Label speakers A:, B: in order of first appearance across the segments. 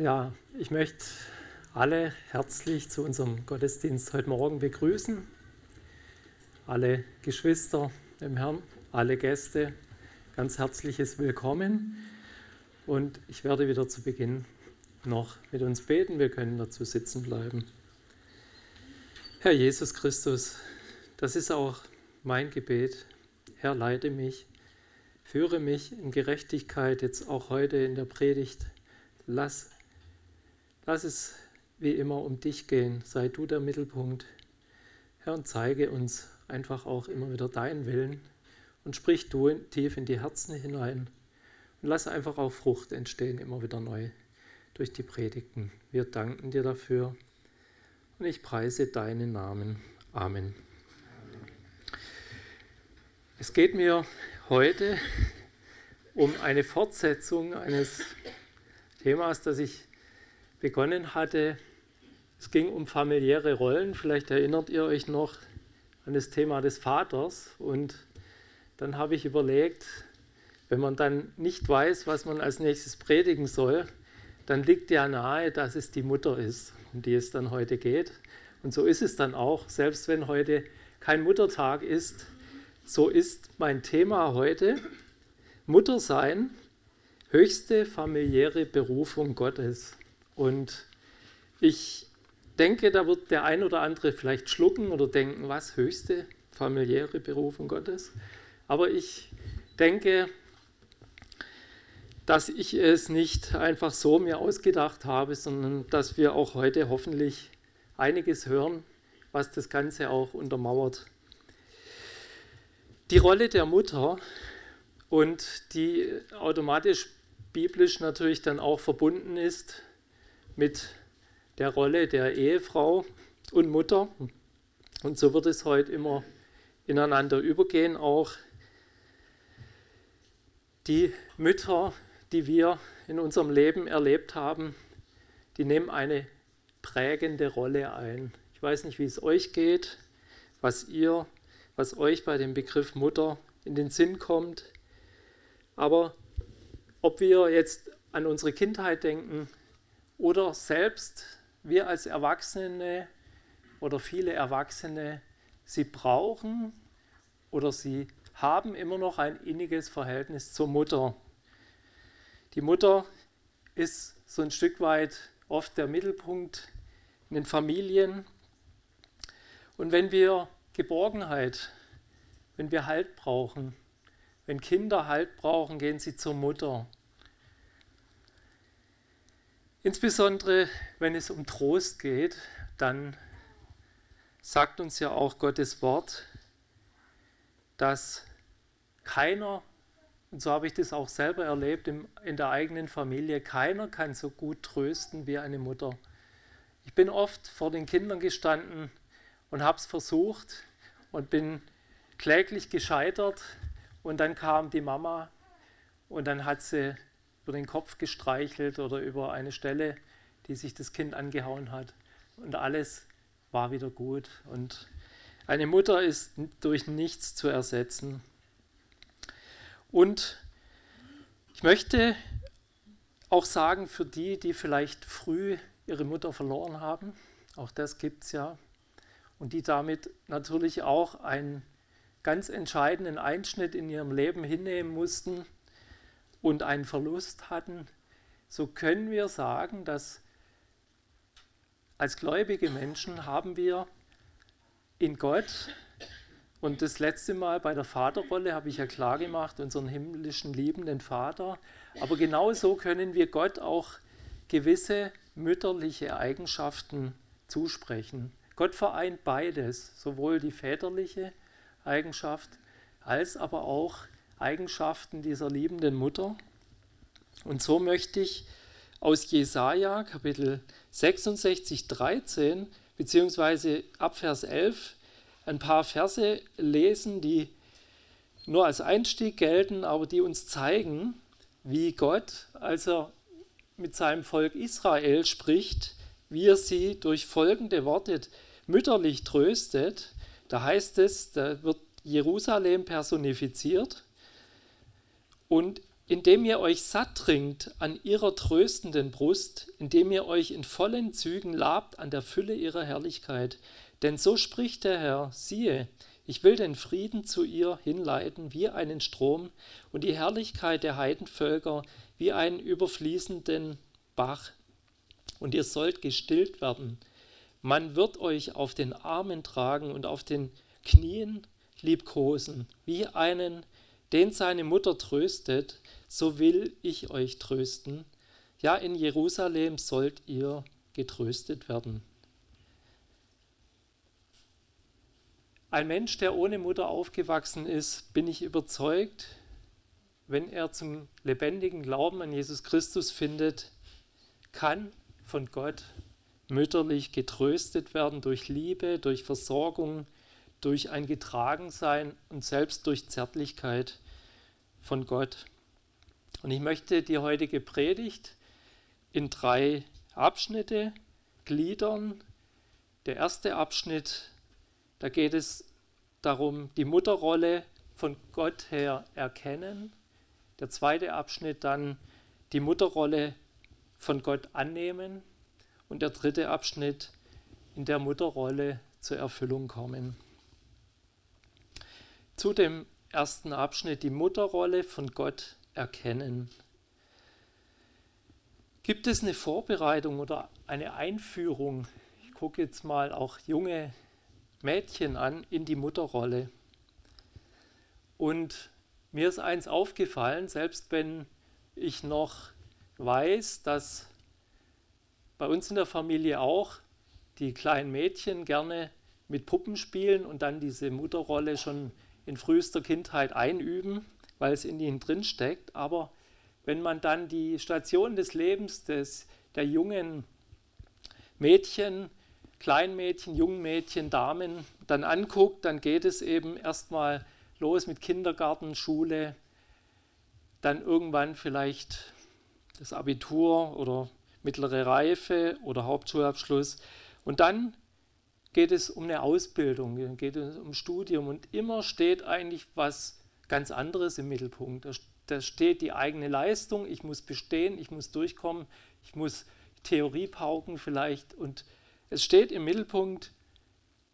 A: Ja, ich möchte alle herzlich zu unserem Gottesdienst heute Morgen begrüßen. Alle Geschwister im Herrn, alle Gäste, ganz herzliches Willkommen. Und ich werde wieder zu Beginn noch mit uns beten. Wir können dazu sitzen bleiben. Herr Jesus Christus, das ist auch mein Gebet. Herr, leite mich, führe mich in Gerechtigkeit, jetzt auch heute in der Predigt. Lass Lass es wie immer um dich gehen. Sei du der Mittelpunkt. Herr, und zeige uns einfach auch immer wieder deinen Willen und sprich du tief in die Herzen hinein. Und lass einfach auch Frucht entstehen, immer wieder neu durch die Predigten. Wir danken dir dafür und ich preise deinen Namen. Amen. Es geht mir heute um eine Fortsetzung eines Themas, das ich begonnen hatte. Es ging um familiäre Rollen. Vielleicht erinnert ihr euch noch an das Thema des Vaters. Und dann habe ich überlegt, wenn man dann nicht weiß, was man als nächstes predigen soll, dann liegt ja nahe, dass es die Mutter ist, um die es dann heute geht. Und so ist es dann auch, selbst wenn heute kein Muttertag ist, so ist mein Thema heute Muttersein, höchste familiäre Berufung Gottes. Und ich denke, da wird der ein oder andere vielleicht schlucken oder denken, was höchste familiäre Berufung Gottes. Aber ich denke, dass ich es nicht einfach so mir ausgedacht habe, sondern dass wir auch heute hoffentlich einiges hören, was das Ganze auch untermauert. Die Rolle der Mutter und die automatisch biblisch natürlich dann auch verbunden ist mit der Rolle der Ehefrau und Mutter. Und so wird es heute immer ineinander übergehen. Auch die Mütter, die wir in unserem Leben erlebt haben, die nehmen eine prägende Rolle ein. Ich weiß nicht, wie es euch geht, was ihr, was euch bei dem Begriff Mutter in den Sinn kommt. Aber ob wir jetzt an unsere Kindheit denken, oder selbst wir als Erwachsene oder viele Erwachsene, sie brauchen oder sie haben immer noch ein inniges Verhältnis zur Mutter. Die Mutter ist so ein Stück weit oft der Mittelpunkt in den Familien. Und wenn wir Geborgenheit, wenn wir Halt brauchen, wenn Kinder Halt brauchen, gehen sie zur Mutter. Insbesondere wenn es um Trost geht, dann sagt uns ja auch Gottes Wort, dass keiner, und so habe ich das auch selber erlebt in der eigenen Familie, keiner kann so gut trösten wie eine Mutter. Ich bin oft vor den Kindern gestanden und habe es versucht und bin kläglich gescheitert und dann kam die Mama und dann hat sie über den Kopf gestreichelt oder über eine Stelle, die sich das Kind angehauen hat. Und alles war wieder gut. Und eine Mutter ist durch nichts zu ersetzen. Und ich möchte auch sagen, für die, die vielleicht früh ihre Mutter verloren haben, auch das gibt es ja, und die damit natürlich auch einen ganz entscheidenden Einschnitt in ihrem Leben hinnehmen mussten, und einen Verlust hatten, so können wir sagen, dass als gläubige Menschen haben wir in Gott, und das letzte Mal bei der Vaterrolle habe ich ja klar gemacht, unseren himmlischen liebenden Vater, aber genauso können wir Gott auch gewisse mütterliche Eigenschaften zusprechen. Gott vereint beides, sowohl die väterliche Eigenschaft als aber auch Eigenschaften dieser liebenden Mutter. Und so möchte ich aus Jesaja Kapitel 66, 13 beziehungsweise ab Vers 11 ein paar Verse lesen, die nur als Einstieg gelten, aber die uns zeigen, wie Gott, als er mit seinem Volk Israel spricht, wie er sie durch folgende Worte mütterlich tröstet. Da heißt es, da wird Jerusalem personifiziert und indem ihr euch satt trinkt an ihrer tröstenden Brust, indem ihr euch in vollen Zügen labt an der Fülle ihrer Herrlichkeit. Denn so spricht der Herr, siehe, ich will den Frieden zu ihr hinleiten wie einen Strom und die Herrlichkeit der Heidenvölker wie einen überfließenden Bach. Und ihr sollt gestillt werden. Man wird euch auf den Armen tragen und auf den Knien liebkosen, wie einen, den seine Mutter tröstet, so will ich euch trösten. Ja, in Jerusalem sollt ihr getröstet werden. Ein Mensch, der ohne Mutter aufgewachsen ist, bin ich überzeugt, wenn er zum lebendigen Glauben an Jesus Christus findet, kann von Gott mütterlich getröstet werden durch Liebe, durch Versorgung, durch ein Getragensein und selbst durch Zärtlichkeit von Gott. Und ich möchte die heutige Predigt in drei Abschnitte gliedern. Der erste Abschnitt, da geht es darum, die Mutterrolle von Gott her erkennen. Der zweite Abschnitt dann die Mutterrolle von Gott annehmen. Und der dritte Abschnitt in der Mutterrolle zur Erfüllung kommen. Zu dem ersten Abschnitt die Mutterrolle von Gott erkennen. Gibt es eine Vorbereitung oder eine Einführung? Ich gucke jetzt mal auch junge Mädchen an in die Mutterrolle. Und mir ist eins aufgefallen, selbst wenn ich noch weiß, dass bei uns in der Familie auch die kleinen Mädchen gerne mit Puppen spielen und dann diese Mutterrolle schon in frühester Kindheit einüben, weil es in ihnen drin steckt. Aber wenn man dann die Station des Lebens des, der jungen Mädchen, Kleinmädchen, jungen Mädchen, Damen dann anguckt, dann geht es eben erstmal los mit Kindergarten, Schule, dann irgendwann vielleicht das Abitur oder mittlere Reife oder Hauptschulabschluss. Und dann geht es um eine Ausbildung, geht es um Studium und immer steht eigentlich was ganz anderes im Mittelpunkt. Da, da steht die eigene Leistung, ich muss bestehen, ich muss durchkommen, ich muss Theorie pauken vielleicht und es steht im Mittelpunkt,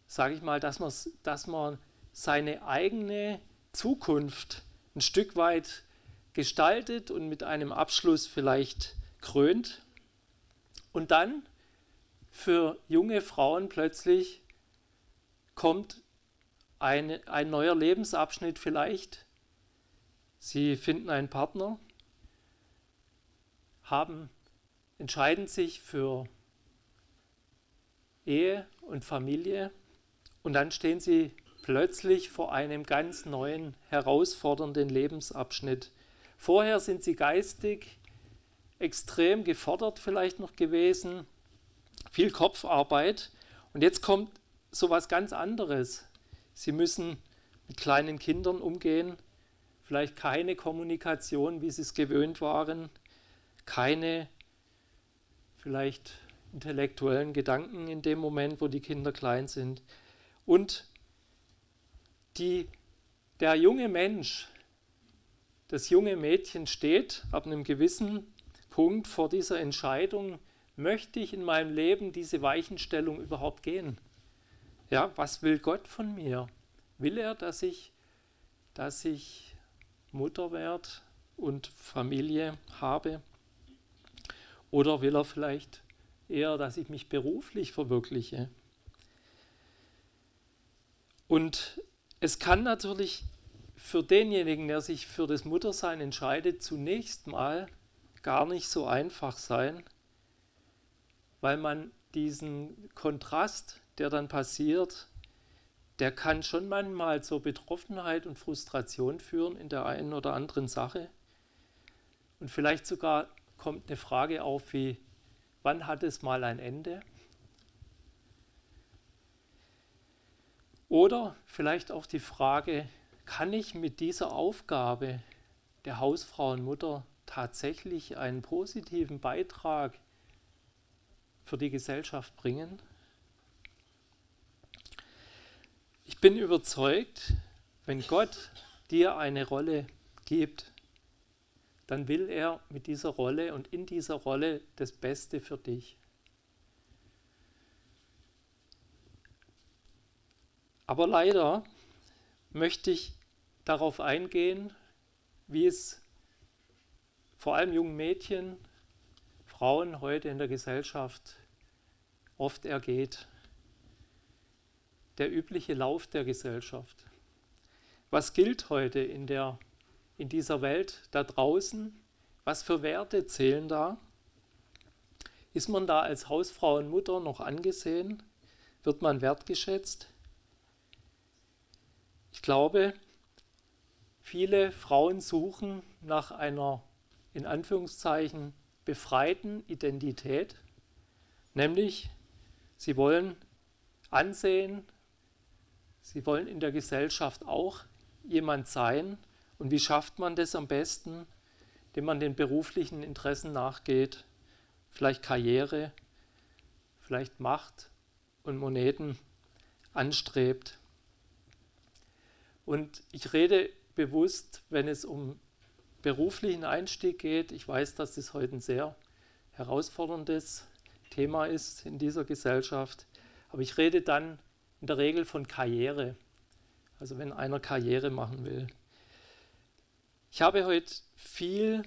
A: sage ich mal, dass dass man seine eigene Zukunft ein Stück weit gestaltet und mit einem Abschluss vielleicht krönt. Und dann für junge Frauen plötzlich kommt eine, ein neuer Lebensabschnitt vielleicht. Sie finden einen Partner, haben, entscheiden sich für Ehe und Familie und dann stehen sie plötzlich vor einem ganz neuen, herausfordernden Lebensabschnitt. Vorher sind sie geistig extrem gefordert vielleicht noch gewesen, viel Kopfarbeit und jetzt kommt so was ganz anderes. Sie müssen mit kleinen Kindern umgehen, vielleicht keine Kommunikation, wie sie es gewöhnt waren, keine vielleicht intellektuellen Gedanken in dem Moment, wo die Kinder klein sind. Und die, der junge Mensch, das junge Mädchen steht ab einem gewissen Punkt vor dieser Entscheidung, möchte ich in meinem Leben diese Weichenstellung überhaupt gehen? Ja, was will Gott von mir? Will er, dass ich, dass ich Mutter werde und Familie habe? Oder will er vielleicht eher, dass ich mich beruflich verwirkliche? Und es kann natürlich für denjenigen, der sich für das Muttersein entscheidet, zunächst mal gar nicht so einfach sein, weil man diesen Kontrast, der dann passiert, der kann schon manchmal zur Betroffenheit und Frustration führen in der einen oder anderen Sache. Und vielleicht sogar kommt eine Frage auf wie, wann hat es mal ein Ende? Oder vielleicht auch die Frage, kann ich mit dieser Aufgabe der Hausfrau und Mutter tatsächlich einen positiven Beitrag für die Gesellschaft bringen? Ich bin überzeugt, wenn Gott dir eine Rolle gibt, dann will er mit dieser Rolle und in dieser Rolle das Beste für dich. Aber leider möchte ich darauf eingehen, wie es vor allem jungen Mädchen, Frauen heute in der Gesellschaft oft ergeht. Der übliche Lauf der Gesellschaft. Was gilt heute in, der, in dieser Welt da draußen? Was für Werte zählen da? Ist man da als Hausfrau und Mutter noch angesehen? Wird man wertgeschätzt? Ich glaube, viele Frauen suchen nach einer in Anführungszeichen befreiten Identität, nämlich sie wollen Ansehen, sie wollen in der Gesellschaft auch jemand sein. Und wie schafft man das am besten? Indem man den beruflichen Interessen nachgeht, vielleicht Karriere, vielleicht Macht und Moneten anstrebt. Und ich rede bewusst, wenn es um beruflichen Einstieg geht. Ich weiß, dass das heute ein sehr herausforderndes Thema ist in dieser Gesellschaft. Aber ich rede dann in der Regel von Karriere. Also wenn einer Karriere machen will. Ich habe heute viel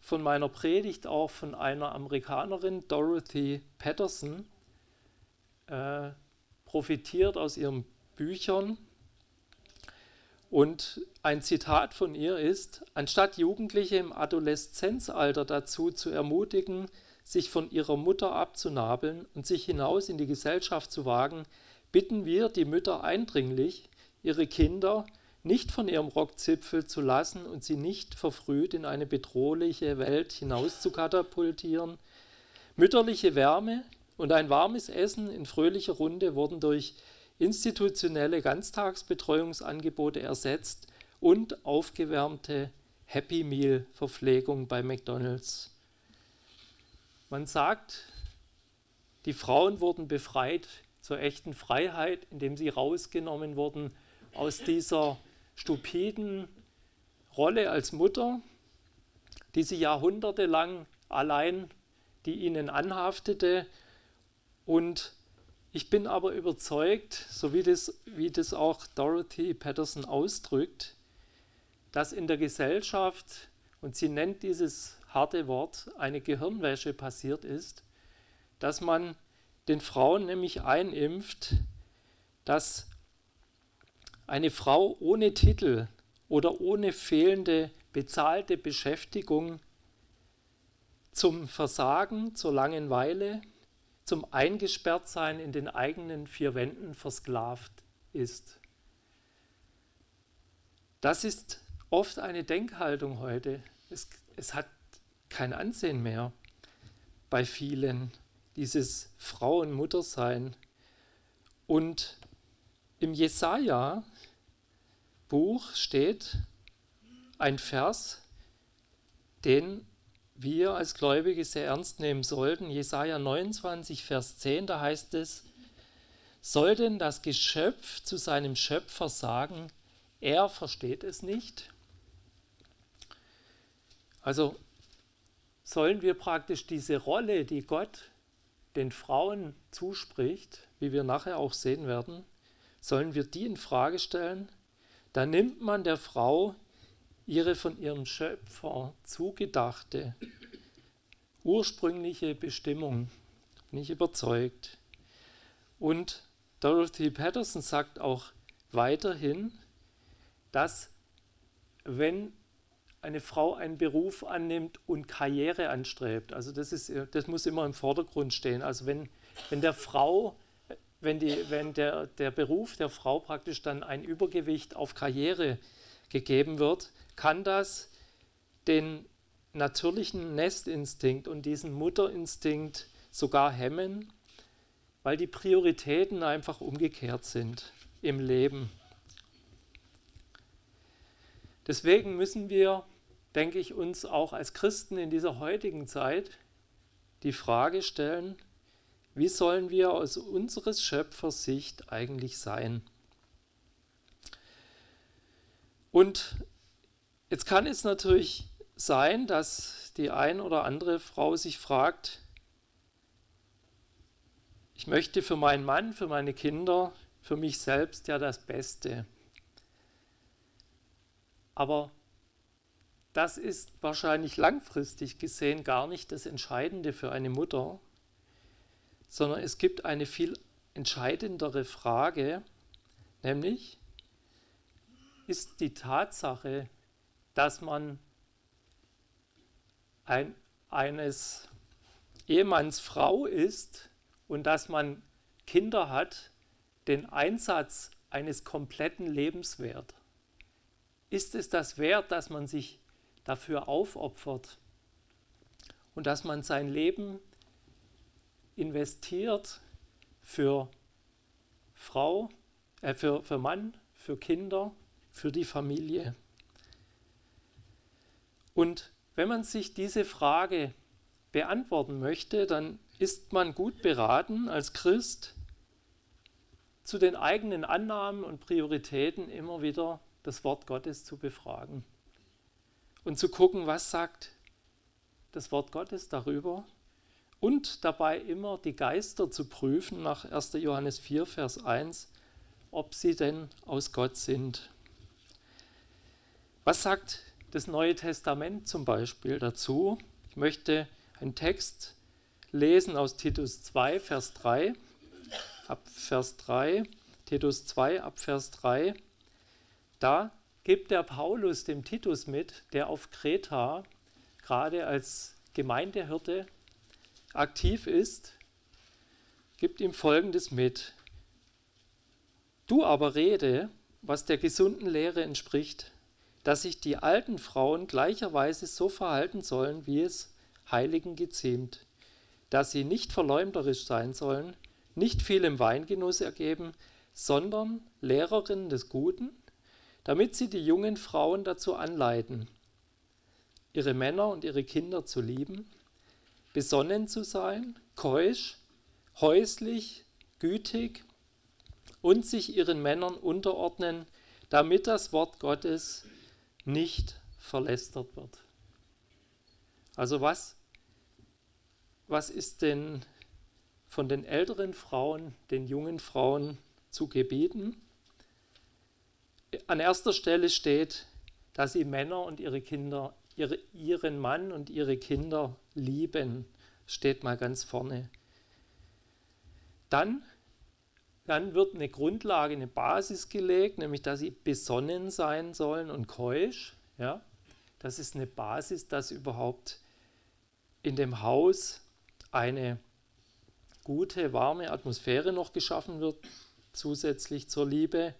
A: von meiner Predigt auch von einer Amerikanerin, Dorothy Patterson, äh, profitiert aus ihren Büchern. Und ein Zitat von ihr ist, anstatt Jugendliche im Adoleszenzalter dazu zu ermutigen, sich von ihrer Mutter abzunabeln und sich hinaus in die Gesellschaft zu wagen, bitten wir die Mütter eindringlich, ihre Kinder nicht von ihrem Rockzipfel zu lassen und sie nicht verfrüht in eine bedrohliche Welt hinaus zu katapultieren. Mütterliche Wärme und ein warmes Essen in fröhlicher Runde wurden durch institutionelle Ganztagsbetreuungsangebote ersetzt und aufgewärmte Happy Meal Verpflegung bei McDonald's. Man sagt, die Frauen wurden befreit zur echten Freiheit, indem sie rausgenommen wurden aus dieser stupiden Rolle als Mutter, die sie jahrhundertelang allein, die ihnen anhaftete und ich bin aber überzeugt, so wie das, wie das auch Dorothy Patterson ausdrückt, dass in der Gesellschaft, und sie nennt dieses harte Wort, eine Gehirnwäsche passiert ist, dass man den Frauen nämlich einimpft, dass eine Frau ohne Titel oder ohne fehlende bezahlte Beschäftigung zum Versagen, zur Langeweile, zum Eingesperrtsein in den eigenen vier Wänden versklavt ist. Das ist oft eine Denkhaltung heute. Es, es hat kein Ansehen mehr bei vielen, dieses Frau- und Muttersein. Und im Jesaja-Buch steht ein Vers, den wir als Gläubige sehr ernst nehmen sollten. Jesaja 29, Vers 10, da heißt es: Soll denn das Geschöpf zu seinem Schöpfer sagen, er versteht es nicht? Also sollen wir praktisch diese Rolle, die Gott den Frauen zuspricht, wie wir nachher auch sehen werden, sollen wir die in Frage stellen? Da nimmt man der Frau ihre von ihrem Schöpfer zugedachte ursprüngliche Bestimmung. Bin ich überzeugt. Und Dorothy Patterson sagt auch weiterhin, dass wenn eine Frau einen Beruf annimmt und Karriere anstrebt, also das, ist, das muss immer im Vordergrund stehen. Also wenn, wenn der Frau, wenn, die, wenn der, der Beruf der Frau praktisch dann ein Übergewicht auf Karriere gegeben wird, kann das den natürlichen Nestinstinkt und diesen Mutterinstinkt sogar hemmen, weil die Prioritäten einfach umgekehrt sind im Leben. Deswegen müssen wir, denke ich, uns auch als Christen in dieser heutigen Zeit die Frage stellen, wie sollen wir aus unseres Schöpfers Sicht eigentlich sein? Und Jetzt kann es natürlich sein, dass die ein oder andere Frau sich fragt, ich möchte für meinen Mann, für meine Kinder, für mich selbst ja das Beste. Aber das ist wahrscheinlich langfristig gesehen gar nicht das Entscheidende für eine Mutter, sondern es gibt eine viel entscheidendere Frage, nämlich ist die Tatsache, dass man ein, eines Ehemanns Frau ist und dass man Kinder hat, den Einsatz eines kompletten Lebens wert? Ist es das wert, dass man sich dafür aufopfert und dass man sein Leben investiert für Frau, äh, für, für Mann, für Kinder, für die Familie. Und wenn man sich diese Frage beantworten möchte, dann ist man gut beraten als Christ, zu den eigenen Annahmen und Prioritäten immer wieder das Wort Gottes zu befragen und zu gucken, was sagt das Wort Gottes darüber und dabei immer die Geister zu prüfen nach 1. Johannes 4, Vers 1, ob sie denn aus Gott sind. Was sagt das Neue Testament zum Beispiel dazu? Ich möchte einen Text lesen aus Titus 2, Vers 3, ab Vers 3, Titus 2, ab Vers 3. Da gibt der Paulus dem Titus mit, der auf Kreta gerade als Gemeindehirte aktiv ist, gibt ihm Folgendes mit. Du aber rede, was der gesunden Lehre entspricht, dass sich die alten Frauen gleicherweise so verhalten sollen, wie es Heiligen geziemt, dass sie nicht verleumderisch sein sollen, nicht viel im Weingenuss ergeben, sondern Lehrerinnen des Guten, damit sie die jungen Frauen dazu anleiten, ihre Männer und ihre Kinder zu lieben, besonnen zu sein, keusch, häuslich, gütig und sich ihren Männern unterordnen, damit das Wort Gottes nicht verlästert wird. Also was, was ist denn von den älteren Frauen, den jungen Frauen zu gebieten? an erster Stelle steht, dass sie Männer und ihre Kinder, ihre, ihren Mann und ihre Kinder lieben. Steht mal ganz vorne. Dann, dann wird eine Grundlage, eine Basis gelegt, nämlich dass sie besonnen sein sollen und keusch. Ja? Das ist eine Basis, dass überhaupt in dem Haus eine gute, warme Atmosphäre noch geschaffen wird, zusätzlich zur Liebe.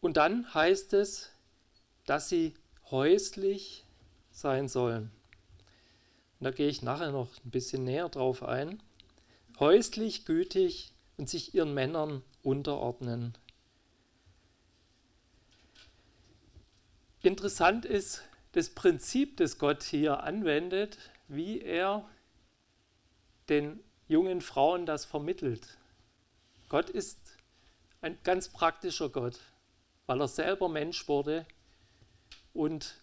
A: Und dann heißt es, dass sie häuslich sein sollen. Und da gehe ich nachher noch ein bisschen näher drauf ein. Häuslich, gütig und sich ihren Männern unterordnen. Interessant ist das Prinzip, das Gott hier anwendet, wie er den jungen Frauen das vermittelt. Gott ist ein ganz praktischer Gott weil er selber Mensch wurde und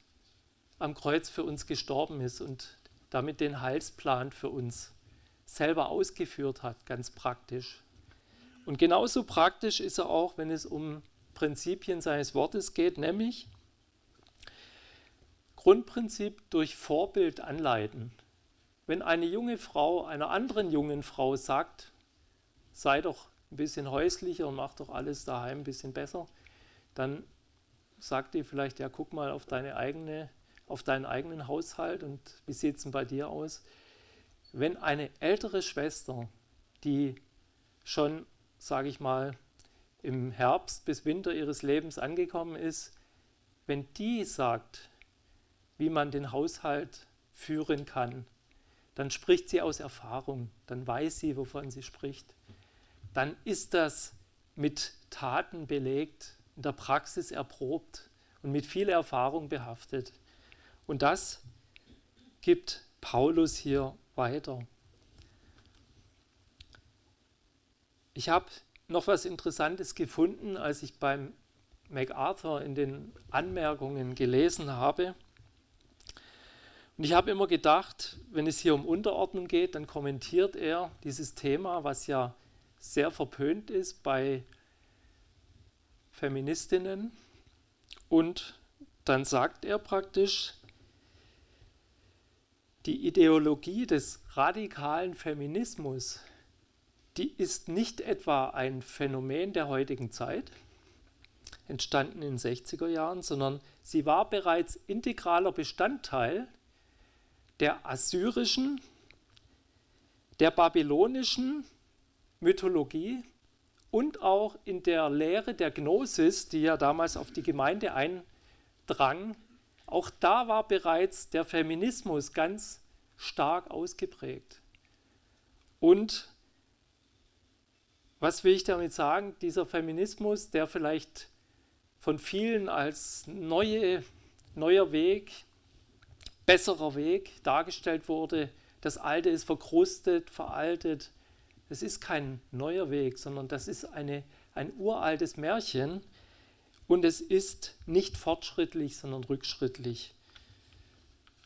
A: am Kreuz für uns gestorben ist und damit den Heilsplan für uns selber ausgeführt hat, ganz praktisch. Und genauso praktisch ist er auch, wenn es um Prinzipien seines Wortes geht, nämlich Grundprinzip durch Vorbild anleiten. Wenn eine junge Frau einer anderen jungen Frau sagt, sei doch ein bisschen häuslicher und mach doch alles daheim ein bisschen besser, dann sagt die vielleicht, ja, guck mal auf deine eigene, auf deinen eigenen Haushalt und wie sieht es denn bei dir aus? Wenn eine ältere Schwester, die schon, sage ich mal, im Herbst bis Winter ihres Lebens angekommen ist, wenn die sagt, wie man den Haushalt führen kann, dann spricht sie aus Erfahrung, dann weiß sie, wovon sie spricht. Dann ist das mit Taten belegt, in der Praxis erprobt und mit viel Erfahrung behaftet. Und das gibt Paulus hier weiter. Ich habe noch was Interessantes gefunden, als ich beim MacArthur in den Anmerkungen gelesen habe. Und ich habe immer gedacht, wenn es hier um Unterordnung geht, dann kommentiert er dieses Thema, was ja sehr verpönt ist bei Feministinnen. Und dann sagt er praktisch, die Ideologie des radikalen Feminismus, die ist nicht etwa ein Phänomen der heutigen Zeit, entstanden in den 60er Jahren, sondern sie war bereits integraler Bestandteil der assyrischen, der babylonischen Mythologie und auch in der Lehre der Gnosis, die ja damals auf die Gemeinde eindrang, auch da war bereits der Feminismus ganz stark ausgeprägt. Und was will ich damit sagen? Dieser Feminismus, der vielleicht von vielen als neue, neuer Weg besserer Weg dargestellt wurde. Das Alte ist verkrustet, veraltet. Das ist kein neuer Weg, sondern das ist eine, ein uraltes Märchen und es ist nicht fortschrittlich, sondern rückschrittlich,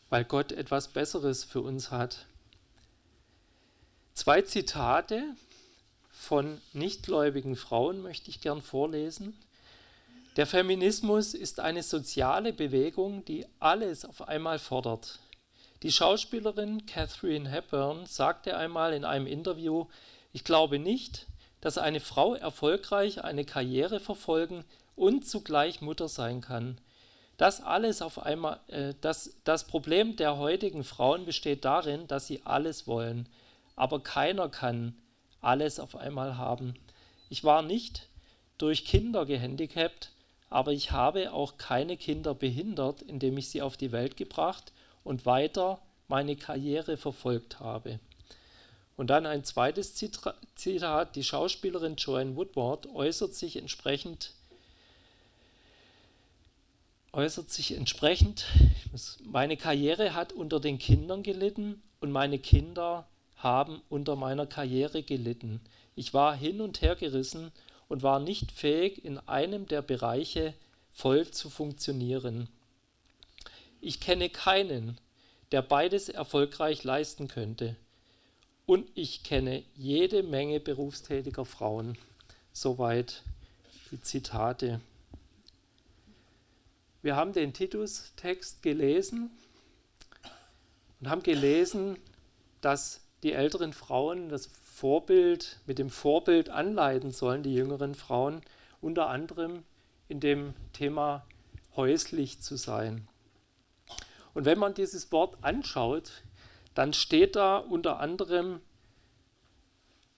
A: weil Gott etwas Besseres für uns hat. Zwei Zitate von nichtgläubigen Frauen möchte ich gern vorlesen. Der Feminismus ist eine soziale Bewegung, die alles auf einmal fordert. Die Schauspielerin Catherine Hepburn sagte einmal in einem Interview, ich glaube nicht, dass eine Frau erfolgreich eine Karriere verfolgen und zugleich Mutter sein kann. Das alles auf einmal, äh, das, das Problem der heutigen Frauen besteht darin, dass sie alles wollen, aber keiner kann alles auf einmal haben. Ich war nicht durch Kinder gehandicapt, aber ich habe auch keine Kinder behindert, indem ich sie auf die Welt gebracht und weiter meine Karriere verfolgt habe. Und dann ein zweites Zitat, die Schauspielerin Joanne Woodward äußert sich entsprechend, äußert sich entsprechend, meine Karriere hat unter den Kindern gelitten und meine Kinder haben unter meiner Karriere gelitten. Ich war hin und her gerissen und war nicht fähig, in einem der Bereiche voll zu funktionieren. Ich kenne keinen, der beides erfolgreich leisten könnte. Und ich kenne jede Menge berufstätiger Frauen. Soweit die Zitate. Wir haben den Titus-Text gelesen und haben gelesen, dass die älteren Frauen das Vorbild, mit dem Vorbild anleiten sollen, die jüngeren Frauen, unter anderem in dem Thema häuslich zu sein. Und wenn man dieses Wort anschaut, dann steht da unter anderem,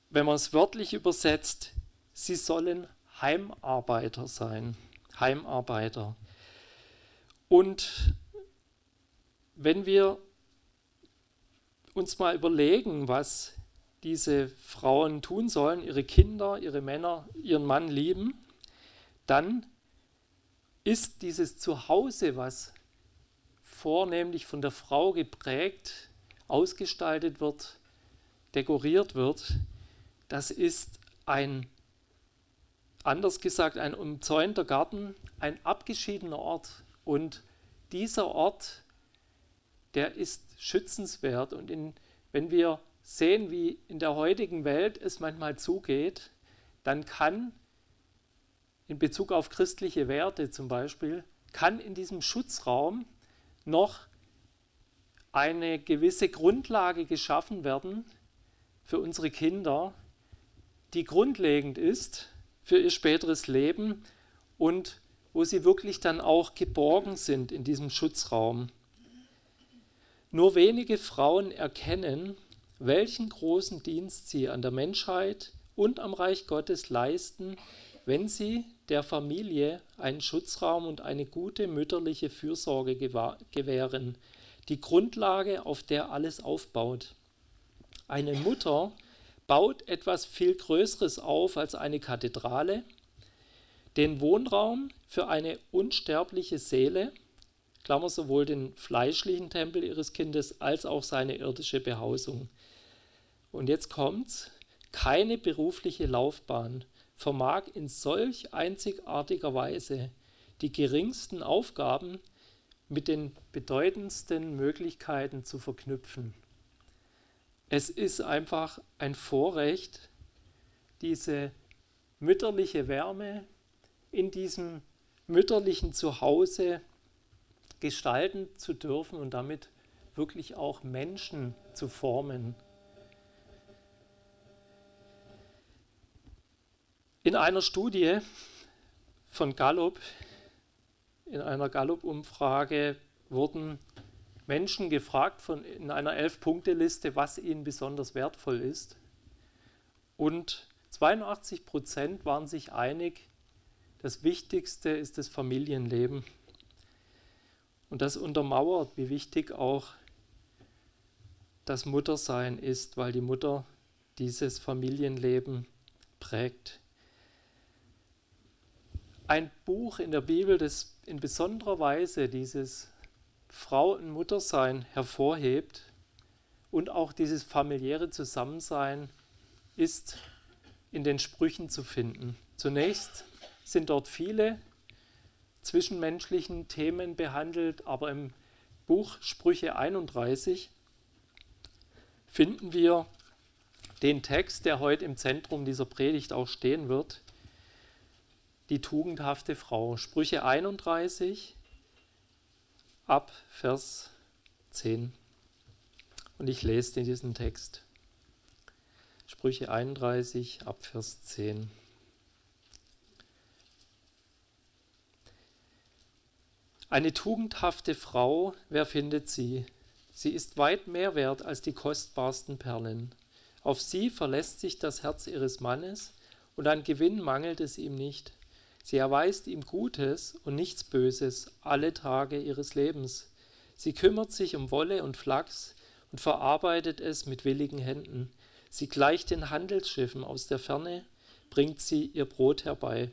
A: wenn man es wörtlich übersetzt, sie sollen Heimarbeiter sein. Heimarbeiter. Und wenn wir uns mal überlegen, was diese Frauen tun sollen, ihre Kinder, ihre Männer, ihren Mann lieben, dann ist dieses Zuhause, was vornehmlich von der Frau geprägt, ausgestaltet wird, dekoriert wird, das ist ein, anders gesagt, ein umzäunter Garten, ein abgeschiedener Ort. Und dieser Ort, der ist schützenswert. Und in, wenn wir sehen, wie in der heutigen Welt es manchmal zugeht, dann kann in Bezug auf christliche Werte zum Beispiel, kann in diesem Schutzraum noch eine gewisse Grundlage geschaffen werden für unsere Kinder, die grundlegend ist für ihr späteres Leben und wo sie wirklich dann auch geborgen sind in diesem Schutzraum. Nur wenige Frauen erkennen, welchen großen Dienst sie an der Menschheit und am Reich Gottes leisten, wenn sie der Familie einen Schutzraum und eine gute mütterliche Fürsorge gewähren, die Grundlage, auf der alles aufbaut. Eine Mutter baut etwas viel Größeres auf als eine Kathedrale, den Wohnraum für eine unsterbliche Seele, Klammer sowohl den fleischlichen Tempel ihres Kindes als auch seine irdische Behausung. Und jetzt kommt's, keine berufliche Laufbahn vermag in solch einzigartiger Weise die geringsten Aufgaben mit den bedeutendsten Möglichkeiten zu verknüpfen. Es ist einfach ein Vorrecht, diese mütterliche Wärme in diesem mütterlichen Zuhause gestalten zu dürfen und damit wirklich auch Menschen zu formen. In einer Studie von Gallup, in einer Gallup-Umfrage wurden Menschen gefragt von, in einer Elf-Punkte-Liste, was ihnen besonders wertvoll ist. Und 82 Prozent waren sich einig, das Wichtigste ist das Familienleben. Und das untermauert, wie wichtig auch das Muttersein ist, weil die Mutter dieses Familienleben prägt. Ein Buch in der Bibel, das in besonderer Weise dieses Frau- und Muttersein hervorhebt und auch dieses familiäre Zusammensein ist in den Sprüchen zu finden. Zunächst sind dort viele zwischenmenschlichen Themen behandelt, aber im Buch Sprüche 31 finden wir den Text, der heute im Zentrum dieser Predigt auch stehen wird, die tugendhafte Frau. Sprüche 31 ab Vers 10. Und ich lese diesen Text. Sprüche 31 ab Vers 10. Eine tugendhafte Frau, wer findet sie? Sie ist weit mehr wert als die kostbarsten Perlen. Auf sie verlässt sich das Herz ihres Mannes, und an Gewinn mangelt es ihm nicht. Sie erweist ihm Gutes und nichts Böses alle Tage ihres Lebens. Sie kümmert sich um Wolle und Flachs und verarbeitet es mit willigen Händen. Sie gleicht den Handelsschiffen aus der Ferne, bringt sie ihr Brot herbei.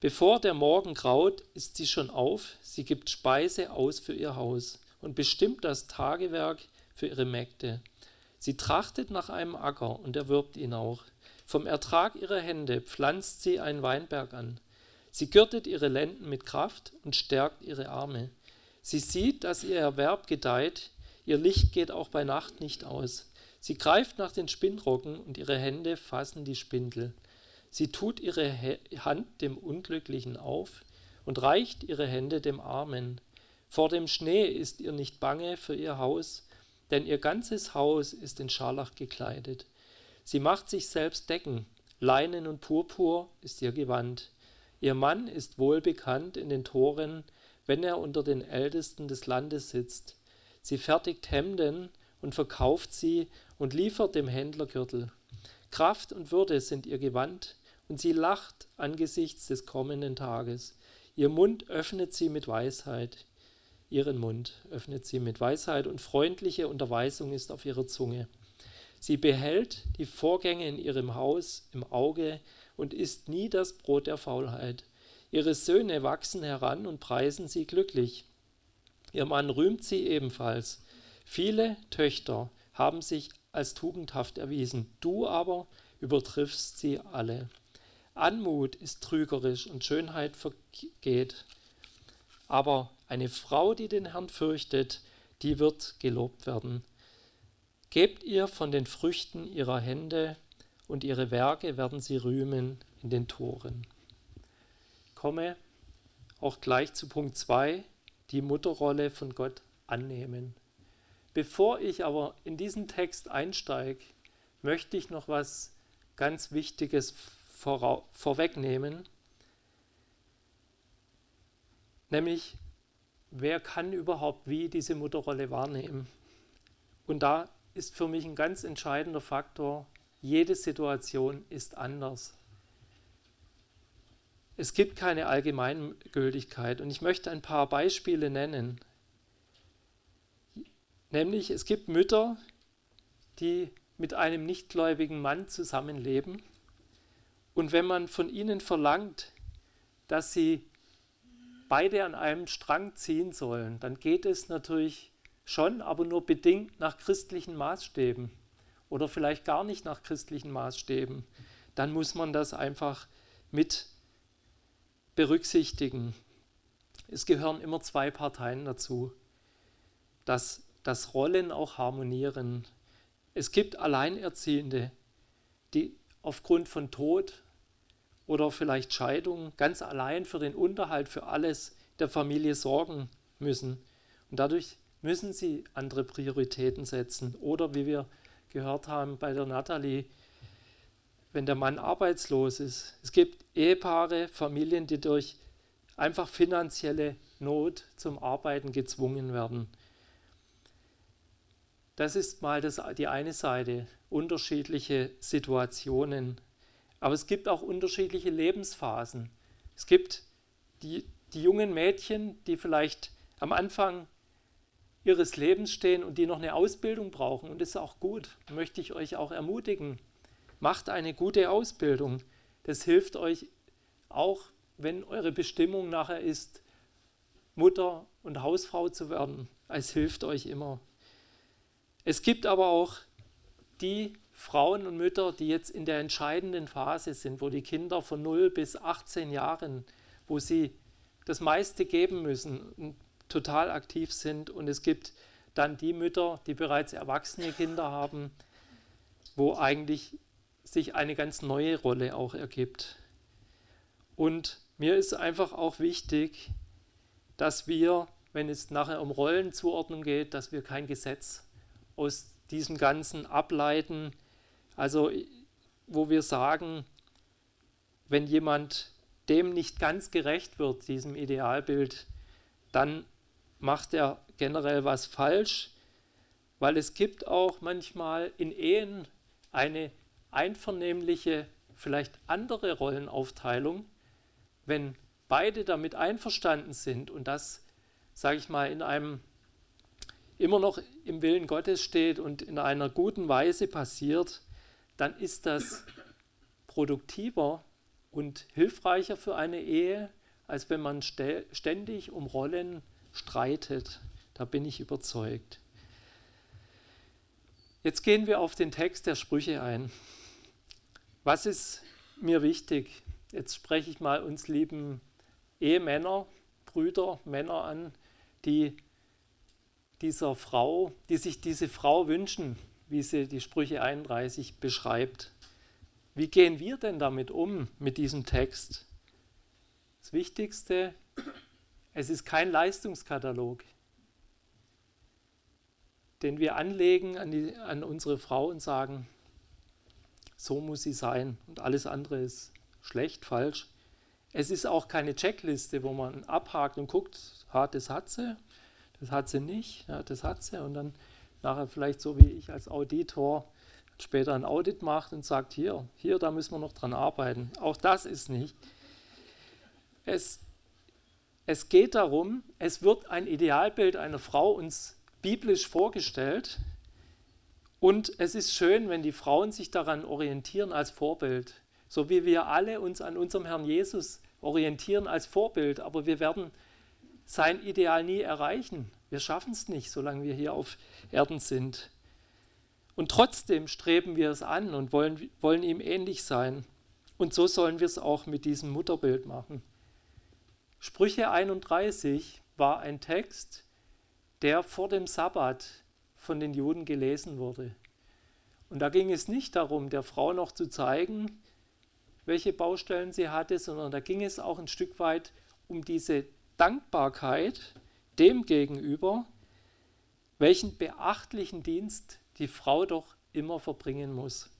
A: Bevor der Morgen graut, ist sie schon auf, sie gibt Speise aus für ihr Haus und bestimmt das Tagewerk für ihre Mägde. Sie trachtet nach einem Acker und erwirbt ihn auch. Vom Ertrag ihrer Hände pflanzt sie einen Weinberg an. Sie gürtet ihre Lenden mit Kraft und stärkt ihre Arme. Sie sieht, dass ihr Erwerb gedeiht, ihr Licht geht auch bei Nacht nicht aus. Sie greift nach den Spinnrocken und ihre Hände fassen die Spindel. Sie tut ihre Hand dem Unglücklichen auf und reicht ihre Hände dem Armen. Vor dem Schnee ist ihr nicht bange für ihr Haus, denn ihr ganzes Haus ist in Scharlach gekleidet. Sie macht sich selbst Decken, Leinen und Purpur ist ihr Gewand. Ihr Mann ist wohlbekannt in den Toren, wenn er unter den Ältesten des Landes sitzt. Sie fertigt Hemden und verkauft sie und liefert dem Händler Gürtel. Kraft und Würde sind ihr Gewand, und sie lacht angesichts des kommenden Tages. Ihr Mund öffnet sie mit Weisheit. Ihren Mund öffnet sie mit Weisheit und freundliche Unterweisung ist auf ihrer Zunge. Sie behält die Vorgänge in ihrem Haus im Auge und isst nie das Brot der Faulheit. Ihre Söhne wachsen heran und preisen sie glücklich. Ihr Mann rühmt sie ebenfalls. Viele Töchter haben sich als tugendhaft erwiesen, du aber übertriffst sie alle. Anmut ist trügerisch und Schönheit vergeht. Aber eine Frau, die den Herrn fürchtet, die wird gelobt werden. Gebt ihr von den Früchten ihrer Hände, und ihre Werke werden sie rühmen in den Toren. Komme auch gleich zu Punkt 2, die Mutterrolle von Gott annehmen. Bevor ich aber in diesen Text einsteige, möchte ich noch was ganz Wichtiges vorwegnehmen, nämlich wer kann überhaupt wie diese Mutterrolle wahrnehmen. Und da ist für mich ein ganz entscheidender Faktor, jede Situation ist anders. Es gibt keine Allgemeingültigkeit und ich möchte ein paar Beispiele nennen. Nämlich es gibt Mütter, die mit einem nichtgläubigen Mann zusammenleben und wenn man von ihnen verlangt, dass sie beide an einem Strang ziehen sollen, dann geht es natürlich schon, aber nur bedingt nach christlichen Maßstäben oder vielleicht gar nicht nach christlichen Maßstäben. Dann muss man das einfach mit berücksichtigen. es gehören immer zwei Parteien dazu, dass, dass Rollen auch harmonieren. Es gibt Alleinerziehende, die aufgrund von Tod oder vielleicht Scheidung ganz allein für den Unterhalt, für alles der Familie sorgen müssen. Und dadurch müssen sie andere Prioritäten setzen. Oder wie wir gehört haben bei der Nathalie, wenn der Mann arbeitslos ist. Es gibt Ehepaare, Familien, die durch einfach finanzielle Not zum Arbeiten gezwungen werden. Das ist mal das, die eine Seite, unterschiedliche Situationen. Aber es gibt auch unterschiedliche Lebensphasen. Es gibt die, die jungen Mädchen, die vielleicht am Anfang ihres Lebens stehen und die noch eine Ausbildung brauchen. Und das ist auch gut, möchte ich euch auch ermutigen. Macht eine gute Ausbildung. Das hilft euch auch, wenn eure Bestimmung nachher ist, Mutter und Hausfrau zu werden. Es hilft euch immer. Es gibt aber auch die Frauen und Mütter, die jetzt in der entscheidenden Phase sind, wo die Kinder von 0 bis 18 Jahren, wo sie das meiste geben müssen total aktiv sind. Und es gibt dann die Mütter, die bereits erwachsene Kinder haben, wo eigentlich sich eine ganz neue Rolle auch ergibt. Und mir ist einfach auch wichtig, dass wir, wenn es nachher um Rollenzuordnung geht, dass wir kein Gesetz aus diesem Ganzen ableiten. Also wo wir sagen, wenn jemand dem nicht ganz gerecht wird, diesem Idealbild, dann macht er generell was falsch, weil es gibt auch manchmal in Ehen eine einvernehmliche, vielleicht andere Rollenaufteilung, wenn beide damit einverstanden sind und das, sage ich mal, in einem immer noch im Willen Gottes steht und in einer guten Weise passiert, dann ist das produktiver und hilfreicher für eine Ehe, als wenn man ständig um Rollen streitet. Da bin ich überzeugt. Jetzt gehen wir auf den Text der Sprüche ein. Was ist mir wichtig? Jetzt spreche ich mal uns lieben Ehemänner, Brüder, Männer an, die dieser Frau, die sich diese Frau wünschen, wie sie die Sprüche 31 beschreibt. Wie gehen wir denn damit um, mit diesem Text? Das Wichtigste, es ist kein Leistungskatalog, den wir anlegen an, die, an unsere Frau und sagen, so muss sie sein und alles andere ist schlecht, falsch. Es ist auch keine Checkliste, wo man abhakt und guckt, ah, das hat sie, das hat sie nicht, ja, das hat sie und dann nachher vielleicht so wie ich als Auditor später ein Audit macht und sagt, hier, hier, da müssen wir noch dran arbeiten. Auch das ist nicht. Es, es geht darum, es wird ein Idealbild einer Frau uns biblisch vorgestellt und es ist schön, wenn die Frauen sich daran orientieren als Vorbild, so wie wir alle uns an unserem Herrn Jesus orientieren als Vorbild, aber wir werden sein Ideal nie erreichen. Wir schaffen es nicht, solange wir hier auf Erden sind. Und trotzdem streben wir es an und wollen, wollen ihm ähnlich sein. Und so sollen wir es auch mit diesem Mutterbild machen. Sprüche 31 war ein Text, der vor dem Sabbat von den Juden gelesen wurde. Und da ging es nicht darum, der Frau noch zu zeigen, welche Baustellen sie hatte, sondern da ging es auch ein Stück weit um diese Dankbarkeit dem gegenüber, welchen beachtlichen Dienst die Frau doch immer verbringen muss.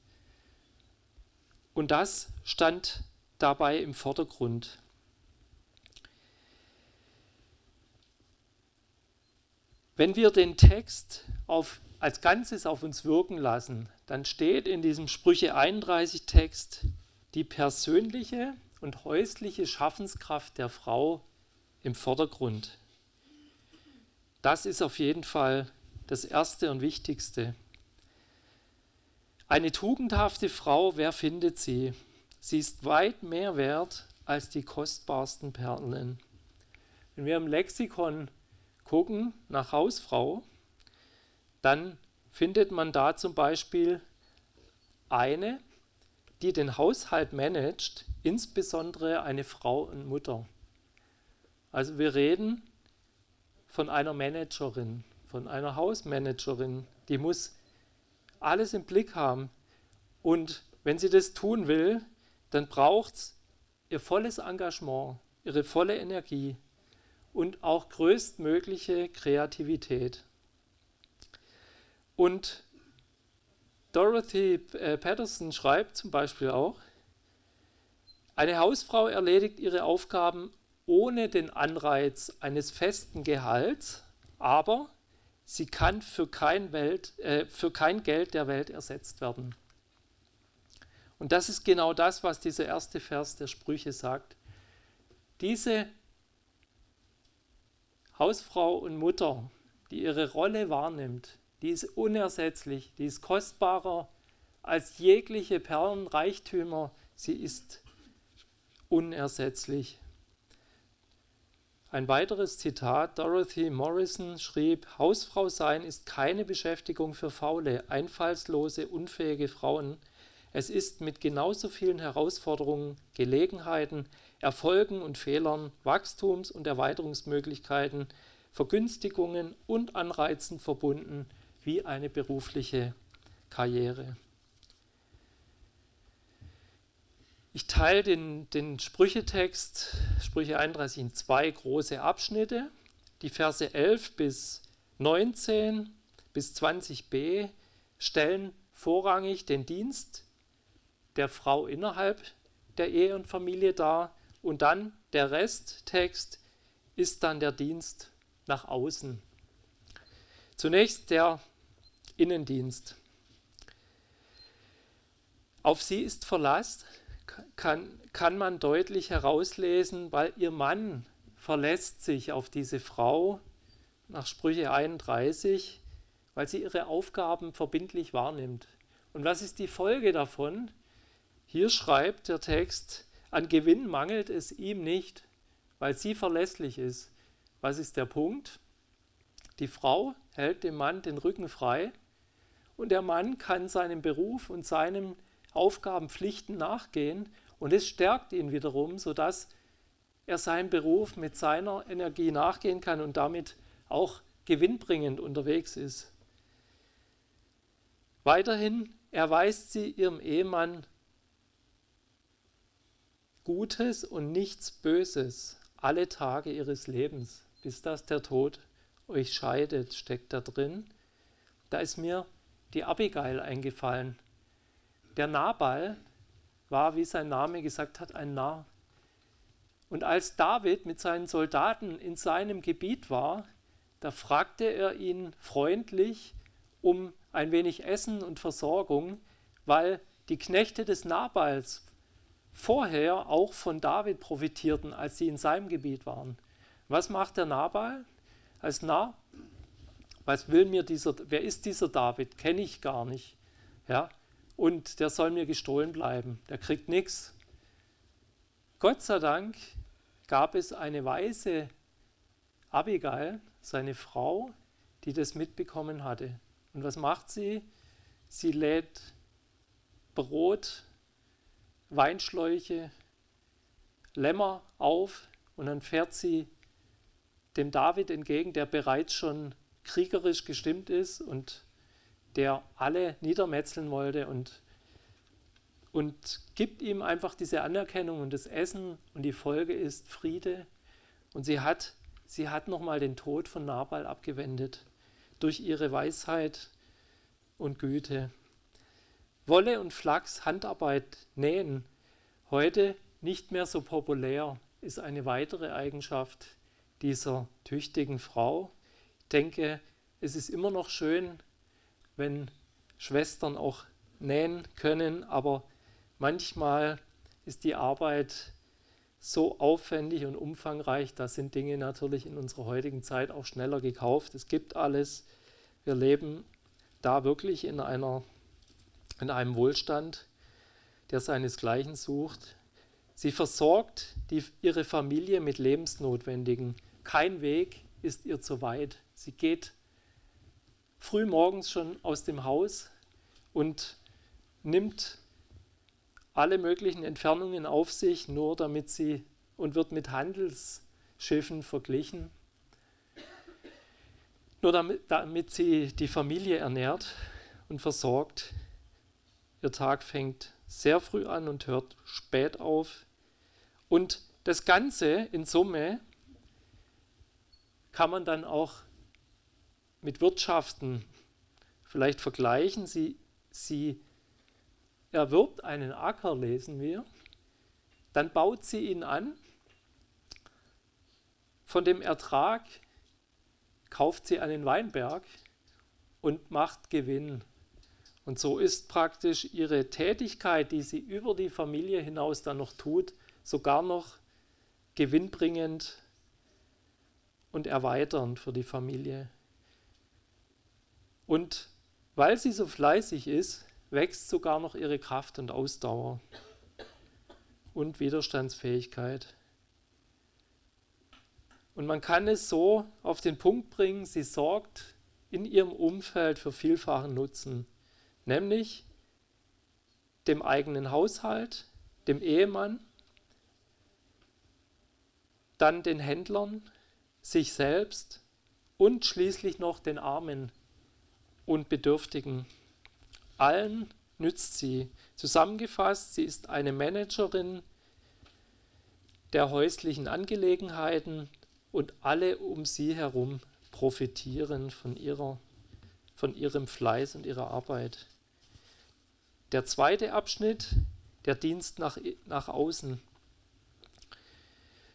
A: Und das stand dabei im Vordergrund. Wenn wir den Text auf, als Ganzes auf uns wirken lassen, dann steht in diesem Sprüche 31 Text die persönliche und häusliche Schaffenskraft der Frau im Vordergrund. Das ist auf jeden Fall das Erste und Wichtigste. Eine tugendhafte Frau, wer findet sie? Sie ist weit mehr wert als die kostbarsten Perlen. Wenn wir im Lexikon gucken nach Hausfrau, dann findet man da zum Beispiel eine, die den Haushalt managt, insbesondere eine Frau und Mutter. Also wir reden von einer Managerin, von einer Hausmanagerin, die muss alles im Blick haben. Und wenn sie das tun will, dann braucht es ihr volles Engagement, ihre volle Energie und auch größtmögliche Kreativität. Und Dorothy äh, Patterson schreibt zum Beispiel auch, eine Hausfrau erledigt ihre Aufgaben ohne den Anreiz eines festen Gehalts, aber sie kann für kein, Welt, äh, für kein Geld der Welt ersetzt werden. Und das ist genau das, was dieser erste Vers der Sprüche sagt. Diese Hausfrau und Mutter, die ihre Rolle wahrnimmt, die ist unersetzlich, die ist kostbarer als jegliche Perlenreichtümer, sie ist unersetzlich. Ein weiteres Zitat, Dorothy Morrison schrieb, Hausfrau sein ist keine Beschäftigung für faule, einfallslose, unfähige Frauen. Es ist mit genauso vielen Herausforderungen, Gelegenheiten, Erfolgen und Fehlern, Wachstums- und Erweiterungsmöglichkeiten, Vergünstigungen und Anreizen verbunden wie eine berufliche Karriere. Ich teile den, den Sprüchetext, Sprüche 31, in zwei große Abschnitte. Die Verse 11 bis 19 bis 20b stellen vorrangig den Dienst der Frau innerhalb der Ehe und Familie dar und dann der Resttext ist dann der Dienst nach außen. Zunächst der Innendienst. Auf sie ist Verlass, kann, kann man deutlich herauslesen, weil ihr Mann verlässt sich auf diese Frau nach Sprüche 31, weil sie ihre Aufgaben verbindlich wahrnimmt. Und was ist die Folge davon? Hier schreibt der Text, an Gewinn mangelt es ihm nicht, weil sie verlässlich ist. Was ist der Punkt? Die Frau hält dem Mann den Rücken frei und der Mann kann seinem Beruf und seinem Aufgaben, Pflichten nachgehen und es stärkt ihn wiederum, sodass er seinem Beruf mit seiner Energie nachgehen kann und damit auch gewinnbringend unterwegs ist. Weiterhin erweist sie ihrem Ehemann Gutes und nichts Böses alle Tage ihres Lebens, bis dass der Tod euch scheidet, steckt da drin. Da ist mir die Abigail eingefallen. Der Nabal war, wie sein Name gesagt hat, ein Narr. Und als David mit seinen Soldaten in seinem Gebiet war, da fragte er ihn freundlich um ein wenig Essen und Versorgung, weil die Knechte des Nabals vorher auch von David profitierten, als sie in seinem Gebiet waren. Was macht der Nabal als Narr? Was will mir dieser, wer ist dieser David? Kenne ich gar nicht. Ja, und der soll mir gestohlen bleiben. Der kriegt nichts. Gott sei Dank gab es eine weise Abigail, seine Frau, die das mitbekommen hatte. Und was macht sie? Sie lädt Brot, Weinschläuche, Lämmer auf und dann fährt sie dem David entgegen, der bereits schon kriegerisch gestimmt ist und der alle niedermetzeln wollte und, und gibt ihm einfach diese Anerkennung und das Essen und die Folge ist Friede. Und sie hat, sie hat nochmal den Tod von Nabal abgewendet durch ihre Weisheit und Güte. Wolle und Flachs, Handarbeit, Nähen, heute nicht mehr so populär, ist eine weitere Eigenschaft dieser tüchtigen Frau. Ich denke, es ist immer noch schön, wenn Schwestern auch nähen können, aber manchmal ist die Arbeit so aufwendig und umfangreich, da sind Dinge natürlich in unserer heutigen Zeit auch schneller gekauft. Es gibt alles. Wir leben da wirklich in, einer, in einem Wohlstand, der seinesgleichen sucht. Sie versorgt die, ihre Familie mit Lebensnotwendigen. Kein Weg ist ihr zu weit. Sie geht früh morgens schon aus dem Haus und nimmt alle möglichen Entfernungen auf sich, nur damit sie und wird mit Handels, Kriegsschiffen verglichen. Nur damit, damit sie die Familie ernährt und versorgt. Ihr Tag fängt sehr früh an und hört spät auf. Und das Ganze in Summe kann man dann auch mit Wirtschaften vielleicht vergleichen. Sie, sie erwirbt einen Acker, lesen wir, dann baut sie ihn an. Von dem Ertrag kauft sie einen Weinberg und macht Gewinn. Und so ist praktisch ihre Tätigkeit, die sie über die Familie hinaus dann noch tut, sogar noch gewinnbringend und erweiternd für die Familie. Und weil sie so fleißig ist, wächst sogar noch ihre Kraft und Ausdauer und Widerstandsfähigkeit. Und man kann es so auf den Punkt bringen, sie sorgt in ihrem Umfeld für vielfachen Nutzen, nämlich dem eigenen Haushalt, dem Ehemann, dann den Händlern, sich selbst und schließlich noch den Armen und Bedürftigen. Allen nützt sie. Zusammengefasst, sie ist eine Managerin der häuslichen Angelegenheiten und alle um sie herum profitieren von, ihrer, von ihrem Fleiß und ihrer Arbeit. Der zweite Abschnitt, der Dienst nach, nach außen.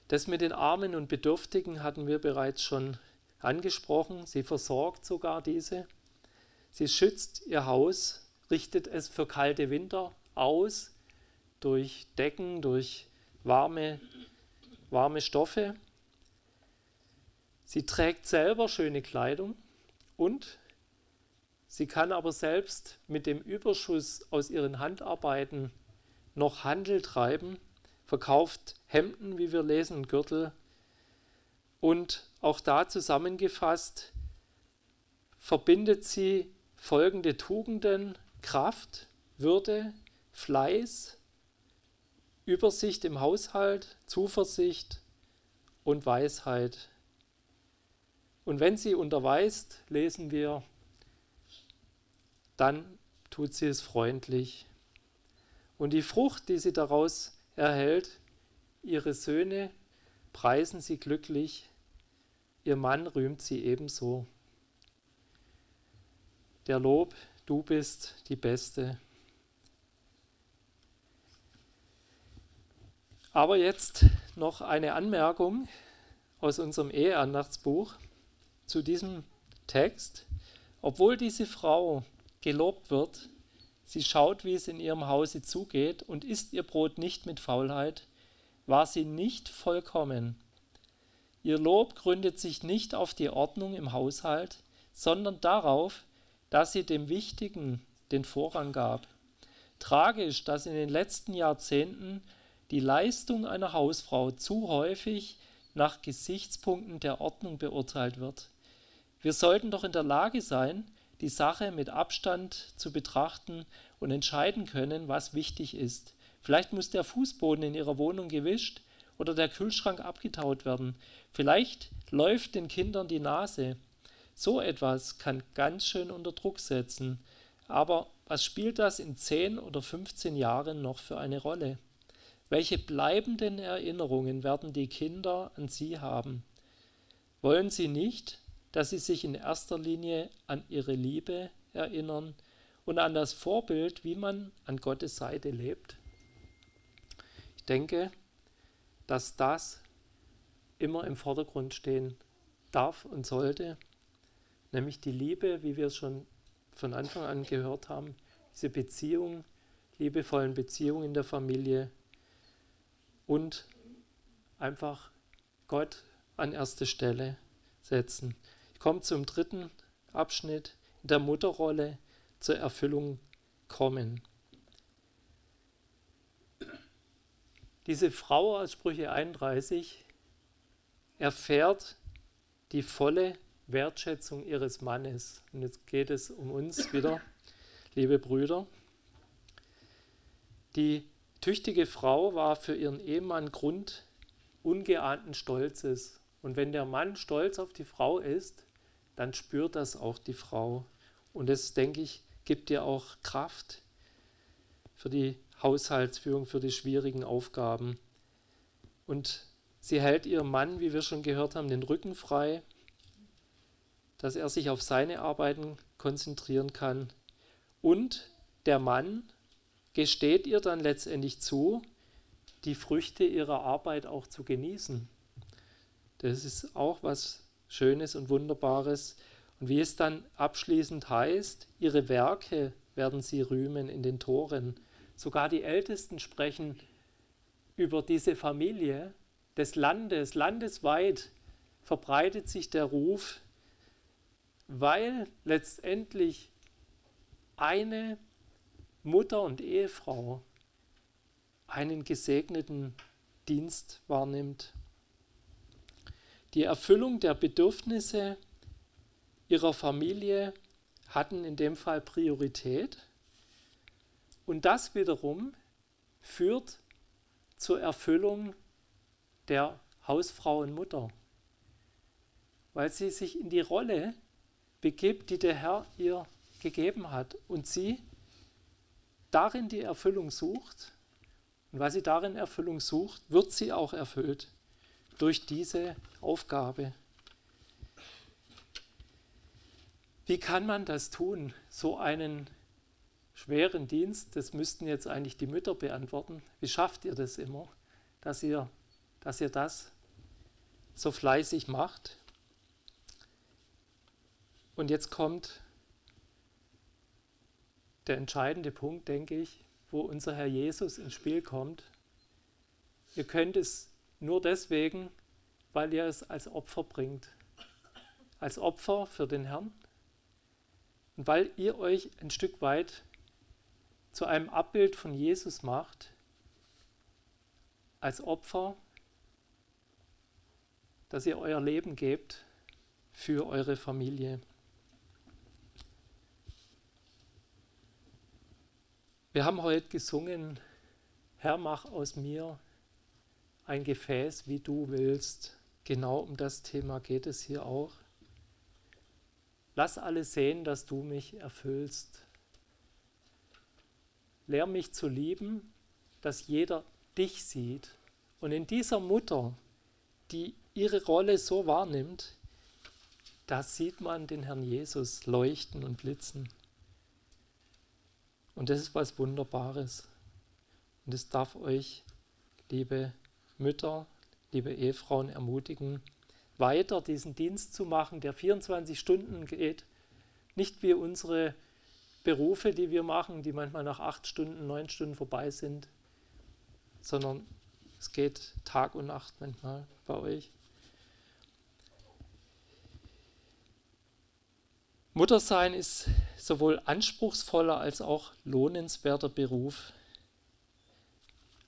A: Das mit den Armen und Bedürftigen hatten wir bereits schon angesprochen. Sie versorgt sogar diese. Sie schützt ihr Haus, richtet es für kalte Winter aus durch Decken, durch warme, warme Stoffe. Sie trägt selber schöne Kleidung und sie kann aber selbst mit dem Überschuss aus ihren Handarbeiten noch Handel treiben verkauft Hemden, wie wir lesen, Gürtel. Und auch da zusammengefasst verbindet sie folgende Tugenden, Kraft, Würde, Fleiß, Übersicht im Haushalt, Zuversicht und Weisheit. Und wenn sie unterweist, lesen wir, dann tut sie es freundlich. Und die Frucht, die sie daraus erhält. Ihre Söhne preisen sie glücklich, ihr Mann rühmt sie ebenso. Der Lob, du bist die Beste. Aber jetzt noch eine Anmerkung aus unserem Eheandachtsbuch zu diesem Text. Obwohl diese Frau gelobt wird, Sie schaut, wie es in ihrem Hause zugeht und isst ihr Brot nicht mit Faulheit, war sie nicht vollkommen. Ihr Lob gründet sich nicht auf die Ordnung im Haushalt, sondern darauf, dass sie dem Wichtigen den Vorrang gab. Tragisch, dass in den letzten Jahrzehnten die Leistung einer Hausfrau zu häufig nach Gesichtspunkten der Ordnung beurteilt wird. Wir sollten doch in der Lage sein, die Sache mit Abstand zu betrachten und entscheiden können, was wichtig ist. Vielleicht muss der Fußboden in ihrer Wohnung gewischt oder der Kühlschrank abgetaut werden. Vielleicht läuft den Kindern die Nase. So etwas kann ganz schön unter Druck setzen. Aber was spielt das in 10 oder 15 Jahren noch für eine Rolle? Welche bleibenden Erinnerungen werden die Kinder an sie haben? Wollen sie nicht, dass sie sich in erster Linie an ihre Liebe erinnern und an das Vorbild, wie man an Gottes Seite lebt. Ich denke, dass das immer im Vordergrund stehen darf und sollte, nämlich die Liebe, wie wir es schon von Anfang an gehört haben, diese Beziehung, liebevollen Beziehungen in der Familie und einfach Gott an erste Stelle setzen kommt zum dritten Abschnitt, in der Mutterrolle zur Erfüllung kommen. Diese Frau aus Sprüche 31 erfährt die volle Wertschätzung ihres Mannes. Und jetzt geht es um uns wieder, liebe Brüder. Die tüchtige Frau war für ihren Ehemann Grund ungeahnten Stolzes. Und wenn der Mann stolz auf die Frau ist, dann spürt das auch die Frau. Und das, denke ich, gibt ihr auch Kraft für die Haushaltsführung, für die schwierigen Aufgaben. Und sie hält ihrem Mann, wie wir schon gehört haben, den Rücken frei, dass er sich auf seine Arbeiten konzentrieren kann. Und der Mann gesteht ihr dann letztendlich zu, die Früchte ihrer Arbeit auch zu genießen. Das ist auch was Schönes und Wunderbares. Und wie es dann abschließend heißt, ihre Werke werden sie rühmen in den Toren. Sogar die Ältesten sprechen über diese Familie des Landes. Landesweit verbreitet sich der Ruf, weil letztendlich eine Mutter und Ehefrau einen gesegneten Dienst wahrnimmt. Die Erfüllung der Bedürfnisse ihrer Familie hatten in dem Fall Priorität. Und das wiederum führt zur Erfüllung der Hausfrau und Mutter, weil sie sich in die Rolle begibt, die der Herr ihr gegeben hat und sie darin die Erfüllung sucht. Und weil sie darin Erfüllung sucht, wird sie auch erfüllt durch diese Aufgabe. Wie kann man das tun, so einen schweren Dienst? Das müssten jetzt eigentlich die Mütter beantworten. Wie schafft ihr das immer, dass ihr, dass ihr das so fleißig macht? Und jetzt kommt der entscheidende Punkt, denke ich, wo unser Herr Jesus ins Spiel kommt. Ihr könnt es nur deswegen, weil ihr es als Opfer bringt. Als Opfer für den Herrn. Und weil ihr euch ein Stück weit zu einem Abbild von Jesus macht, als Opfer, dass ihr euer Leben gebt für eure Familie. Wir haben heute gesungen, Herr, mach aus mir ein Gefäß, wie du willst. Genau um das Thema geht es hier auch. Lass alle sehen, dass du mich erfüllst. Lehr mich zu lieben, dass jeder dich sieht. Und in dieser Mutter, die ihre Rolle so wahrnimmt, da sieht man den Herrn Jesus leuchten und blitzen. Und das ist was Wunderbares. Und es darf euch, liebe Mütter, liebe Ehefrauen, ermutigen, weiter diesen Dienst zu machen, der 24 Stunden geht. Nicht wie unsere Berufe, die wir machen, die manchmal nach acht Stunden, neun Stunden vorbei sind, sondern es geht Tag und Nacht manchmal bei euch. Muttersein ist sowohl anspruchsvoller als auch lohnenswerter Beruf.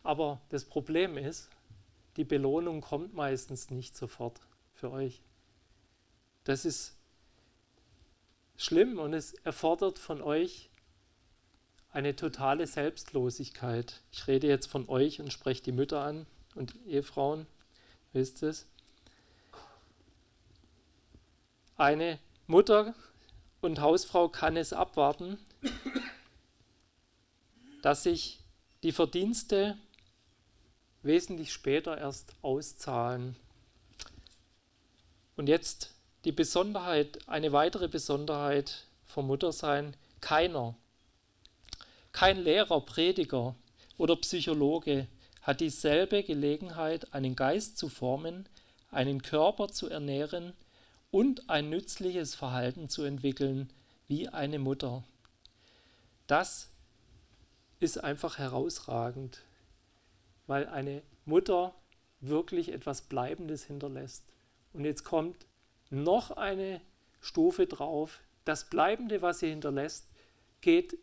A: Aber das Problem ist, die Belohnung kommt meistens nicht sofort für euch. Das ist schlimm und es erfordert von euch eine totale Selbstlosigkeit. Ich rede jetzt von euch und spreche die Mütter an und Ehefrauen, wisst es. Eine Mutter und Hausfrau kann es abwarten, dass sich die Verdienste wesentlich später erst auszahlen. Und jetzt die Besonderheit, eine weitere Besonderheit vom Muttersein, keiner, kein Lehrer, Prediger oder Psychologe hat dieselbe Gelegenheit, einen Geist zu formen, einen Körper zu ernähren und ein nützliches Verhalten zu entwickeln wie eine Mutter. Das ist einfach herausragend, weil eine Mutter wirklich etwas Bleibendes hinterlässt. Und jetzt kommt noch eine Stufe drauf. Das Bleibende, was sie hinterlässt, geht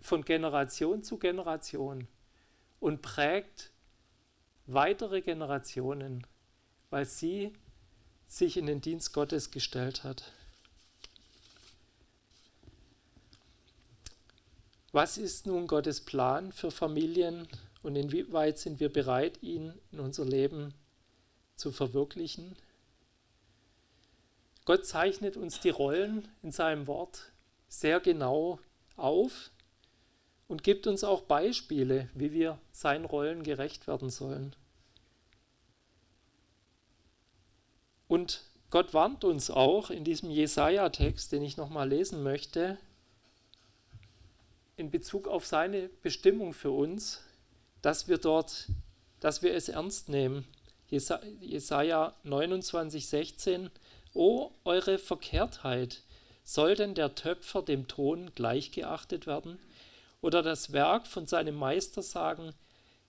A: von Generation zu Generation und prägt weitere Generationen, weil sie sich in den Dienst Gottes gestellt hat. Was ist nun Gottes Plan für Familien und inwieweit sind wir bereit, ihn in unser Leben zu verwirklichen. Gott zeichnet uns die Rollen in seinem Wort sehr genau auf und gibt uns auch Beispiele, wie wir seinen Rollen gerecht werden sollen. Und Gott warnt uns auch in diesem Jesaja-Text, den ich nochmal lesen möchte, in Bezug auf seine Bestimmung für uns, dass wir dort, dass wir es ernst nehmen. Jesaja 29, 16. O eure Verkehrtheit, soll denn der Töpfer dem Ton gleichgeachtet werden? Oder das Werk von seinem Meister sagen,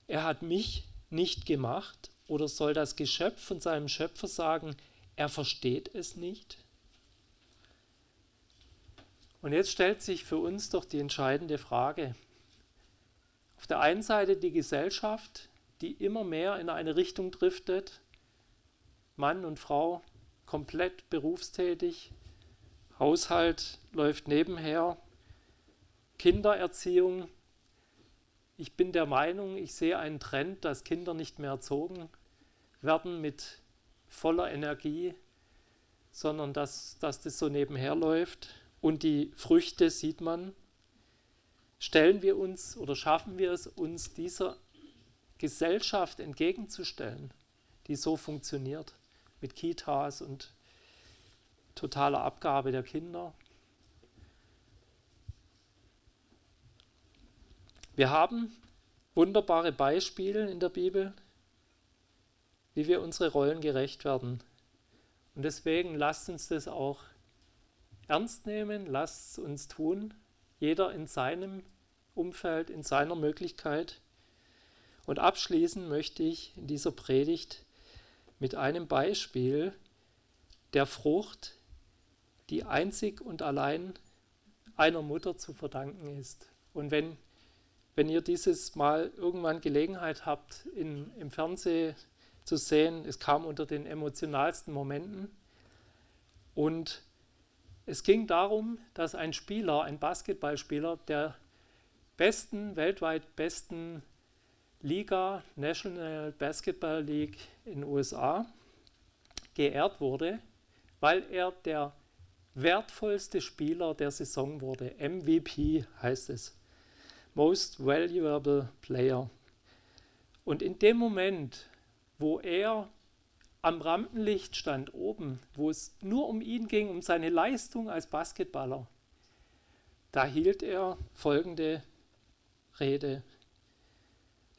A: er hat mich nicht gemacht? Oder soll das Geschöpf von seinem Schöpfer sagen, er versteht es nicht? Und jetzt stellt sich für uns doch die entscheidende Frage. Auf der einen Seite die Gesellschaft, die immer mehr in eine Richtung driftet, Mann und Frau komplett berufstätig, Haushalt läuft nebenher, Kindererziehung. Ich bin der Meinung, ich sehe einen Trend, dass Kinder nicht mehr erzogen werden mit voller Energie, sondern dass, dass das so nebenher läuft. Und die Früchte sieht man. Stellen wir uns oder schaffen wir es, uns dieser Gesellschaft entgegenzustellen, die so funktioniert, mit Kitas und totaler Abgabe der Kinder? Wir haben wunderbare Beispiele in der Bibel, wie wir unsere Rollen gerecht werden. Und deswegen lasst uns das auch ernst nehmen, lasst es uns tun, jeder in seinem Umfeld, in seiner Möglichkeit. Und abschließen möchte ich in dieser Predigt mit einem Beispiel der Frucht, die einzig und allein einer Mutter zu verdanken ist. Und wenn wenn ihr dieses Mal irgendwann Gelegenheit habt, in, im Fernsehen zu sehen, es kam unter den emotionalsten Momenten. Und es ging darum, dass ein Spieler, ein Basketballspieler der besten, weltweit besten Liga, National Basketball League in den USA, geehrt wurde, weil er der wertvollste Spieler der Saison wurde. MVP heißt es. Most Valuable Player. Und in dem Moment, wo er am Rampenlicht stand oben, wo es nur um ihn ging, um seine Leistung als Basketballer, da hielt er folgende Rede.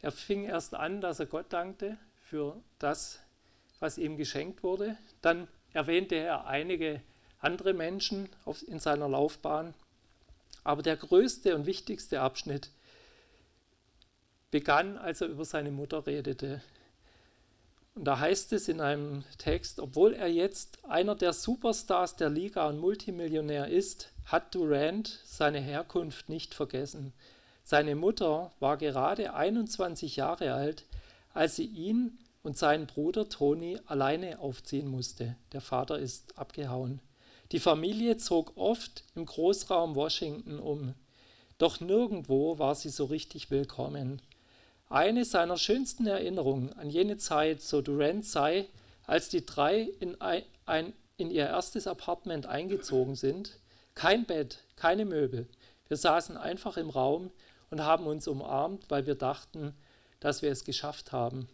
A: Er fing erst an, dass er Gott dankte für das, was ihm geschenkt wurde. Dann erwähnte er einige andere Menschen in seiner Laufbahn aber der größte und wichtigste Abschnitt begann, als er über seine Mutter redete. Und da heißt es in einem Text, obwohl er jetzt einer der Superstars der Liga und Multimillionär ist, hat Durant seine Herkunft nicht vergessen. Seine Mutter war gerade 21 Jahre alt, als sie ihn und seinen Bruder Tony alleine aufziehen musste. Der Vater ist abgehauen. Die Familie zog oft im Großraum Washington um, doch nirgendwo war sie so richtig willkommen. Eine seiner schönsten Erinnerungen an jene Zeit, so Durant sei, als die drei in, ein, in ihr erstes Apartment eingezogen sind, kein Bett, keine Möbel. Wir saßen einfach im Raum und haben uns umarmt, weil wir dachten, dass wir es geschafft haben.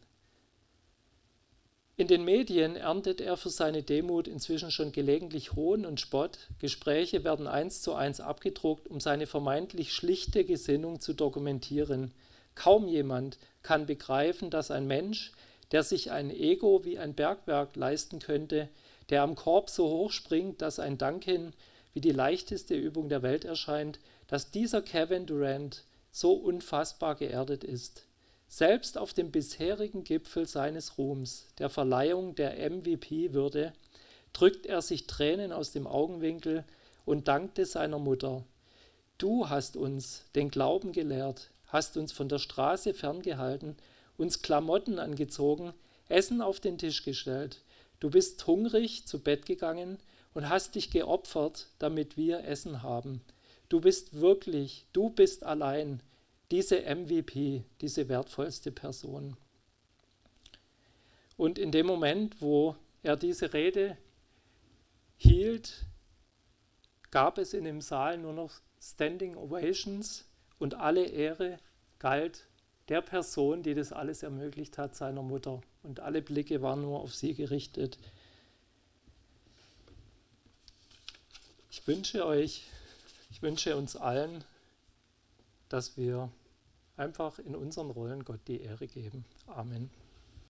A: In den Medien erntet er für seine Demut inzwischen schon gelegentlich Hohn und Spott. Gespräche werden eins zu eins abgedruckt, um seine vermeintlich schlichte Gesinnung zu dokumentieren. Kaum jemand kann begreifen, dass ein Mensch, der sich ein Ego wie ein Bergwerk leisten könnte, der am Korb so hoch springt, dass ein Danken wie die leichteste Übung der Welt erscheint, dass dieser Kevin Durant so unfassbar geerdet ist. Selbst auf dem bisherigen Gipfel seines Ruhms, der Verleihung der MVP-Würde, drückt er sich Tränen aus dem Augenwinkel und dankte seiner Mutter. Du hast uns den Glauben gelehrt, hast uns von der Straße ferngehalten, uns Klamotten angezogen, Essen auf den Tisch gestellt. Du bist hungrig zu Bett gegangen und hast dich geopfert, damit wir Essen haben. Du bist wirklich, du bist allein, diese MVP, diese wertvollste Person. Und in dem Moment, wo er diese Rede hielt, gab es in dem Saal nur noch Standing Ovations und alle Ehre galt der Person, die das alles ermöglicht hat, seiner Mutter. Und alle Blicke waren nur auf sie gerichtet. Ich wünsche euch, ich wünsche uns allen, dass wir einfach in unseren Rollen Gott die Ehre geben. Amen.